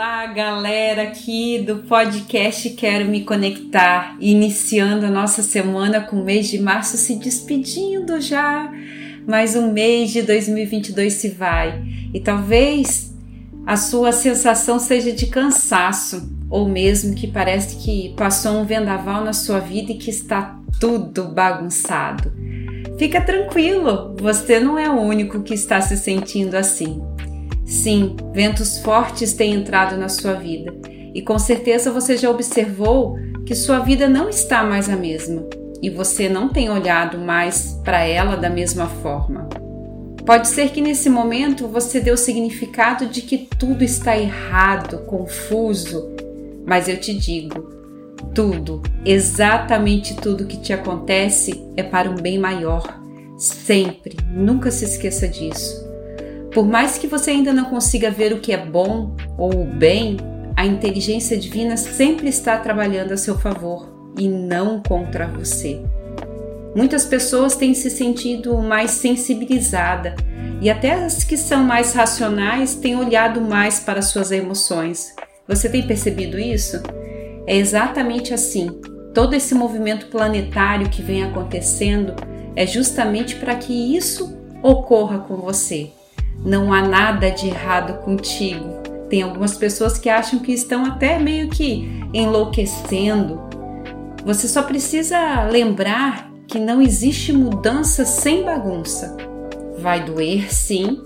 Olá, galera aqui do podcast Quero Me Conectar, iniciando a nossa semana com o mês de março se despedindo já. Mais um mês de 2022 se vai e talvez a sua sensação seja de cansaço ou mesmo que parece que passou um vendaval na sua vida e que está tudo bagunçado. Fica tranquilo, você não é o único que está se sentindo assim. Sim, ventos fortes têm entrado na sua vida e com certeza você já observou que sua vida não está mais a mesma e você não tem olhado mais para ela da mesma forma. Pode ser que nesse momento você dê o significado de que tudo está errado, confuso, mas eu te digo, tudo, exatamente tudo que te acontece é para um bem maior. Sempre, nunca se esqueça disso. Por mais que você ainda não consiga ver o que é bom ou o bem, a inteligência divina sempre está trabalhando a seu favor e não contra você. Muitas pessoas têm se sentido mais sensibilizada e até as que são mais racionais têm olhado mais para suas emoções. Você tem percebido isso? É exatamente assim. Todo esse movimento planetário que vem acontecendo é justamente para que isso ocorra com você. Não há nada de errado contigo. Tem algumas pessoas que acham que estão até meio que enlouquecendo. Você só precisa lembrar que não existe mudança sem bagunça. Vai doer, sim.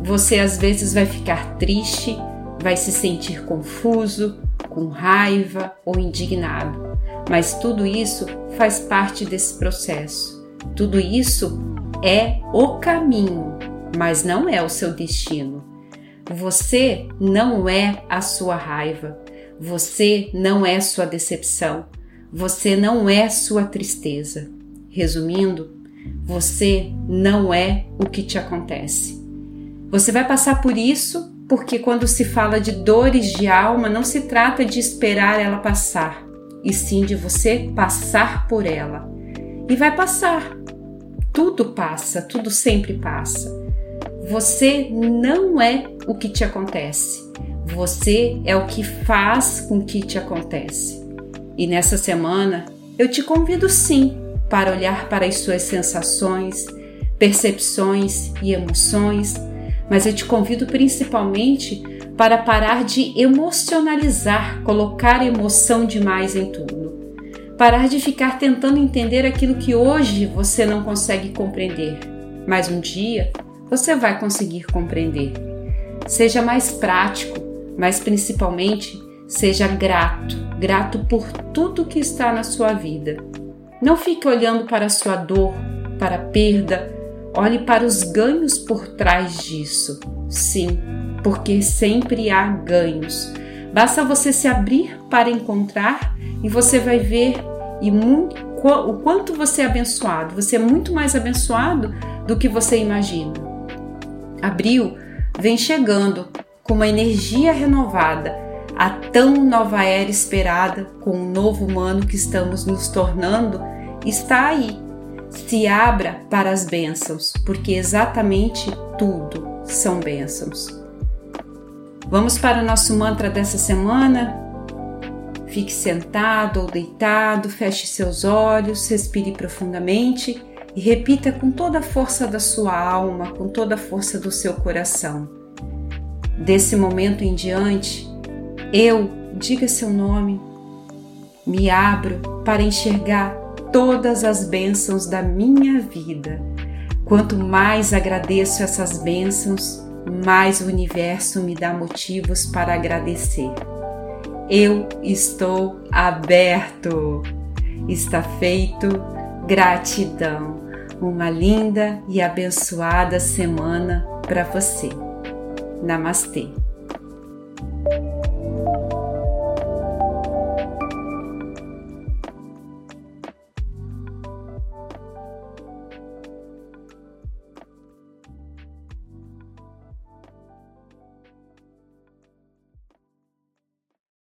Você às vezes vai ficar triste, vai se sentir confuso, com raiva ou indignado. Mas tudo isso faz parte desse processo. Tudo isso é o caminho mas não é o seu destino. Você não é a sua raiva, você não é sua decepção, você não é sua tristeza. Resumindo, você não é o que te acontece. Você vai passar por isso porque, quando se fala de dores de alma, não se trata de esperar ela passar, e sim de você passar por ela. E vai passar. Tudo passa, tudo sempre passa. Você não é o que te acontece. Você é o que faz com que te acontece. E nessa semana eu te convido sim para olhar para as suas sensações, percepções e emoções, mas eu te convido principalmente para parar de emocionalizar, colocar emoção demais em tudo. Parar de ficar tentando entender aquilo que hoje você não consegue compreender, mas um dia você vai conseguir compreender. Seja mais prático, mas principalmente seja grato, grato por tudo que está na sua vida. Não fique olhando para a sua dor, para a perda, olhe para os ganhos por trás disso. Sim, porque sempre há ganhos. Basta você se abrir para encontrar e você vai ver e muito, o quanto você é abençoado. Você é muito mais abençoado do que você imagina. Abril vem chegando com uma energia renovada, a tão nova era esperada com o novo humano que estamos nos tornando está aí. Se abra para as bênçãos, porque exatamente tudo são bênçãos. Vamos para o nosso mantra dessa semana? Fique sentado ou deitado, feche seus olhos, respire profundamente e repita com toda a força da sua alma, com toda a força do seu coração. Desse momento em diante, eu, diga seu nome, me abro para enxergar todas as bênçãos da minha vida. Quanto mais agradeço essas bênçãos, mais o universo me dá motivos para agradecer. Eu estou aberto. Está feito. Gratidão uma linda e abençoada semana para você. Namastê!